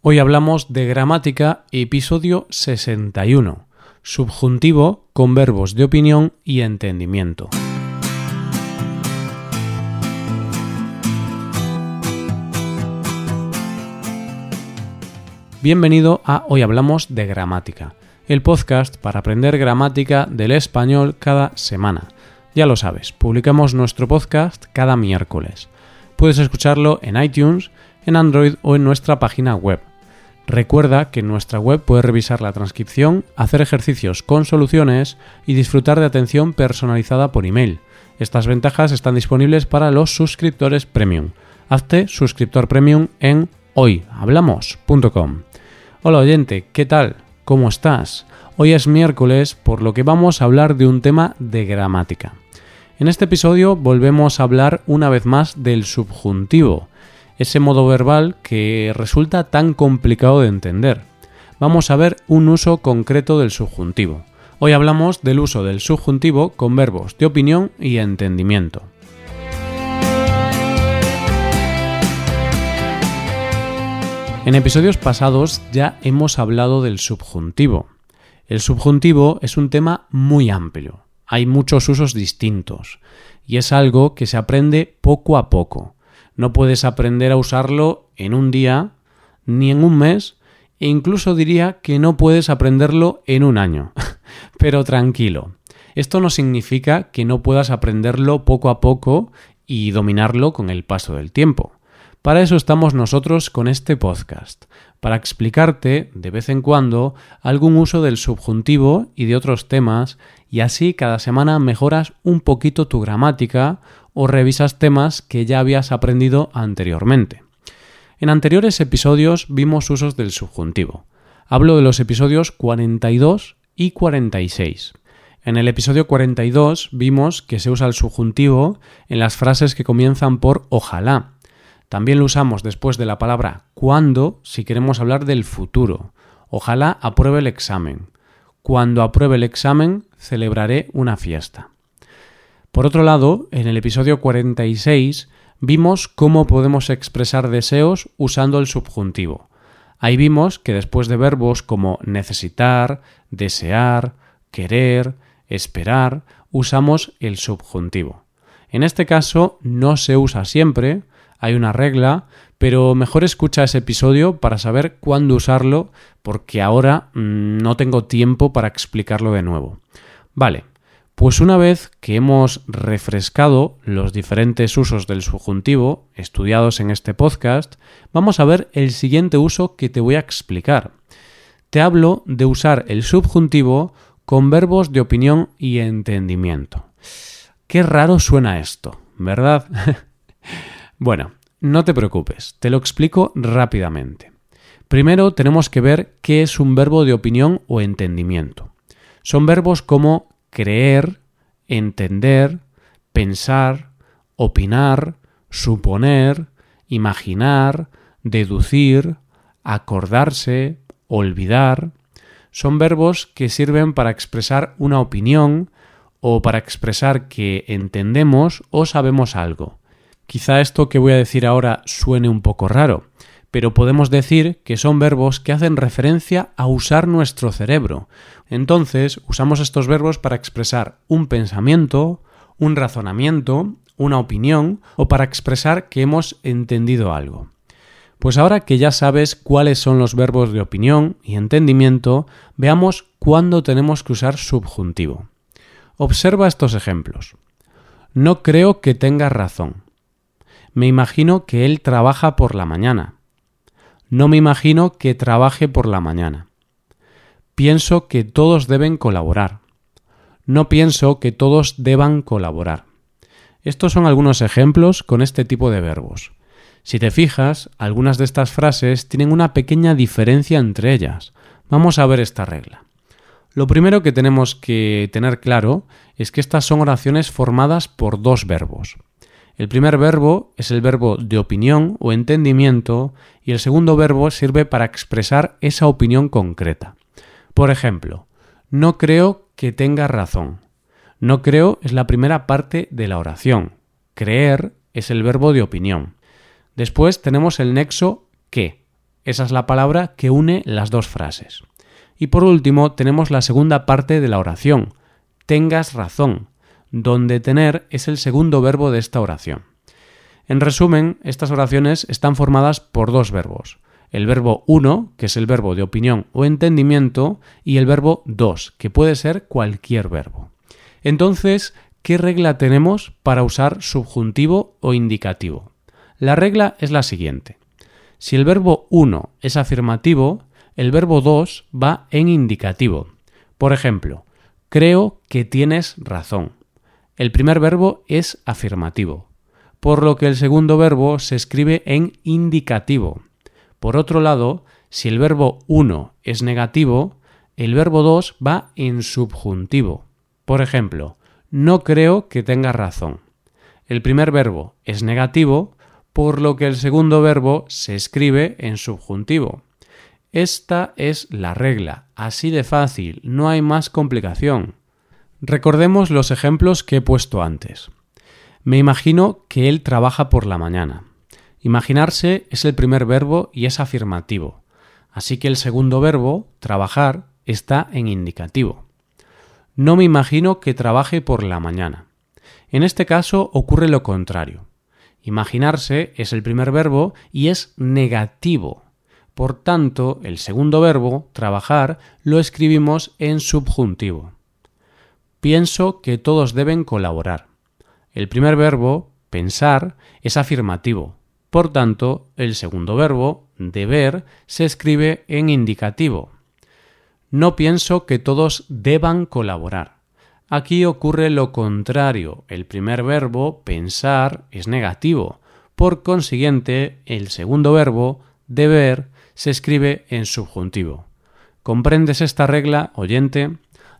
Hoy hablamos de gramática, episodio 61, subjuntivo con verbos de opinión y entendimiento. Bienvenido a Hoy Hablamos de Gramática, el podcast para aprender gramática del español cada semana. Ya lo sabes, publicamos nuestro podcast cada miércoles. Puedes escucharlo en iTunes, en Android o en nuestra página web. Recuerda que en nuestra web puedes revisar la transcripción, hacer ejercicios con soluciones y disfrutar de atención personalizada por email. Estas ventajas están disponibles para los suscriptores premium. Hazte suscriptor premium en hoyhablamos.com. Hola oyente, ¿qué tal? ¿Cómo estás? Hoy es miércoles, por lo que vamos a hablar de un tema de gramática. En este episodio volvemos a hablar una vez más del subjuntivo, ese modo verbal que resulta tan complicado de entender. Vamos a ver un uso concreto del subjuntivo. Hoy hablamos del uso del subjuntivo con verbos de opinión y entendimiento. En episodios pasados ya hemos hablado del subjuntivo. El subjuntivo es un tema muy amplio. Hay muchos usos distintos y es algo que se aprende poco a poco. No puedes aprender a usarlo en un día ni en un mes e incluso diría que no puedes aprenderlo en un año. Pero tranquilo, esto no significa que no puedas aprenderlo poco a poco y dominarlo con el paso del tiempo. Para eso estamos nosotros con este podcast, para explicarte de vez en cuando algún uso del subjuntivo y de otros temas y así cada semana mejoras un poquito tu gramática o revisas temas que ya habías aprendido anteriormente. En anteriores episodios vimos usos del subjuntivo. Hablo de los episodios 42 y 46. En el episodio 42 vimos que se usa el subjuntivo en las frases que comienzan por ojalá. También lo usamos después de la palabra cuando si queremos hablar del futuro. Ojalá apruebe el examen. Cuando apruebe el examen celebraré una fiesta. Por otro lado, en el episodio 46 vimos cómo podemos expresar deseos usando el subjuntivo. Ahí vimos que después de verbos como necesitar, desear, querer, esperar, usamos el subjuntivo. En este caso no se usa siempre, hay una regla, pero mejor escucha ese episodio para saber cuándo usarlo, porque ahora mm, no tengo tiempo para explicarlo de nuevo. Vale, pues una vez que hemos refrescado los diferentes usos del subjuntivo estudiados en este podcast, vamos a ver el siguiente uso que te voy a explicar. Te hablo de usar el subjuntivo con verbos de opinión y entendimiento. Qué raro suena esto, ¿verdad? bueno, no te preocupes, te lo explico rápidamente. Primero tenemos que ver qué es un verbo de opinión o entendimiento. Son verbos como creer, entender, pensar, opinar, suponer, imaginar, deducir, acordarse, olvidar, son verbos que sirven para expresar una opinión o para expresar que entendemos o sabemos algo. Quizá esto que voy a decir ahora suene un poco raro, pero podemos decir que son verbos que hacen referencia a usar nuestro cerebro. Entonces, usamos estos verbos para expresar un pensamiento, un razonamiento, una opinión o para expresar que hemos entendido algo. Pues ahora que ya sabes cuáles son los verbos de opinión y entendimiento, veamos cuándo tenemos que usar subjuntivo. Observa estos ejemplos. No creo que tenga razón. Me imagino que él trabaja por la mañana. No me imagino que trabaje por la mañana. Pienso que todos deben colaborar. No pienso que todos deban colaborar. Estos son algunos ejemplos con este tipo de verbos. Si te fijas, algunas de estas frases tienen una pequeña diferencia entre ellas. Vamos a ver esta regla. Lo primero que tenemos que tener claro es que estas son oraciones formadas por dos verbos. El primer verbo es el verbo de opinión o entendimiento y el segundo verbo sirve para expresar esa opinión concreta. Por ejemplo, no creo que tenga razón. No creo es la primera parte de la oración. Creer es el verbo de opinión. Después tenemos el nexo que. Esa es la palabra que une las dos frases. Y por último tenemos la segunda parte de la oración, tengas razón, donde tener es el segundo verbo de esta oración. En resumen, estas oraciones están formadas por dos verbos, el verbo uno, que es el verbo de opinión o entendimiento, y el verbo dos, que puede ser cualquier verbo. Entonces, ¿qué regla tenemos para usar subjuntivo o indicativo? La regla es la siguiente. Si el verbo uno es afirmativo, el verbo dos va en indicativo. Por ejemplo, creo que tienes razón. El primer verbo es afirmativo, por lo que el segundo verbo se escribe en indicativo. Por otro lado, si el verbo uno es negativo, el verbo dos va en subjuntivo. Por ejemplo, no creo que tengas razón. El primer verbo es negativo, por lo que el segundo verbo se escribe en subjuntivo. Esta es la regla, así de fácil, no hay más complicación. Recordemos los ejemplos que he puesto antes. Me imagino que él trabaja por la mañana. Imaginarse es el primer verbo y es afirmativo, así que el segundo verbo, trabajar, está en indicativo. No me imagino que trabaje por la mañana. En este caso ocurre lo contrario. Imaginarse es el primer verbo y es negativo. Por tanto, el segundo verbo, trabajar, lo escribimos en subjuntivo. Pienso que todos deben colaborar. El primer verbo, pensar, es afirmativo. Por tanto, el segundo verbo, deber, se escribe en indicativo. No pienso que todos deban colaborar. Aquí ocurre lo contrario. El primer verbo, pensar, es negativo. Por consiguiente, el segundo verbo, deber, se escribe en subjuntivo. ¿Comprendes esta regla, oyente?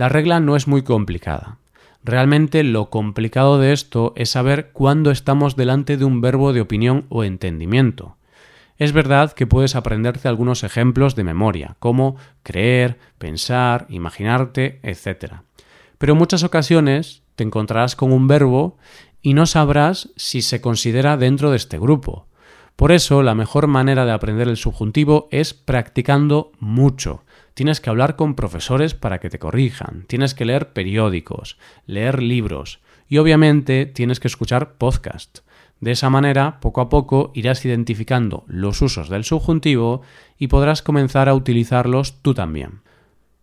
La regla no es muy complicada. Realmente lo complicado de esto es saber cuándo estamos delante de un verbo de opinión o entendimiento. Es verdad que puedes aprenderte algunos ejemplos de memoria, como creer, pensar, imaginarte, etc. Pero en muchas ocasiones te encontrarás con un verbo y no sabrás si se considera dentro de este grupo. Por eso, la mejor manera de aprender el subjuntivo es practicando mucho, Tienes que hablar con profesores para que te corrijan, tienes que leer periódicos, leer libros y obviamente tienes que escuchar podcast. De esa manera, poco a poco irás identificando los usos del subjuntivo y podrás comenzar a utilizarlos tú también.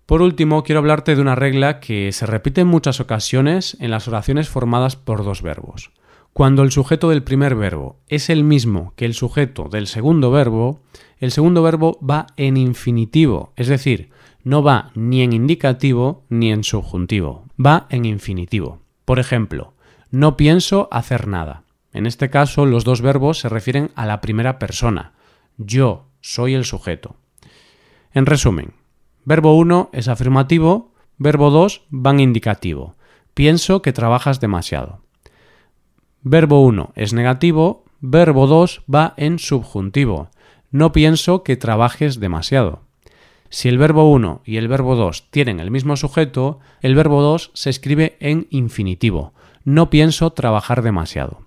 Por último, quiero hablarte de una regla que se repite en muchas ocasiones en las oraciones formadas por dos verbos. Cuando el sujeto del primer verbo es el mismo que el sujeto del segundo verbo, el segundo verbo va en infinitivo, es decir, no va ni en indicativo ni en subjuntivo, va en infinitivo. Por ejemplo, no pienso hacer nada. En este caso, los dos verbos se refieren a la primera persona. Yo soy el sujeto. En resumen, verbo 1 es afirmativo, verbo 2 va en indicativo. Pienso que trabajas demasiado. Verbo 1 es negativo, verbo 2 va en subjuntivo. No pienso que trabajes demasiado. Si el verbo 1 y el verbo 2 tienen el mismo sujeto, el verbo 2 se escribe en infinitivo. No pienso trabajar demasiado.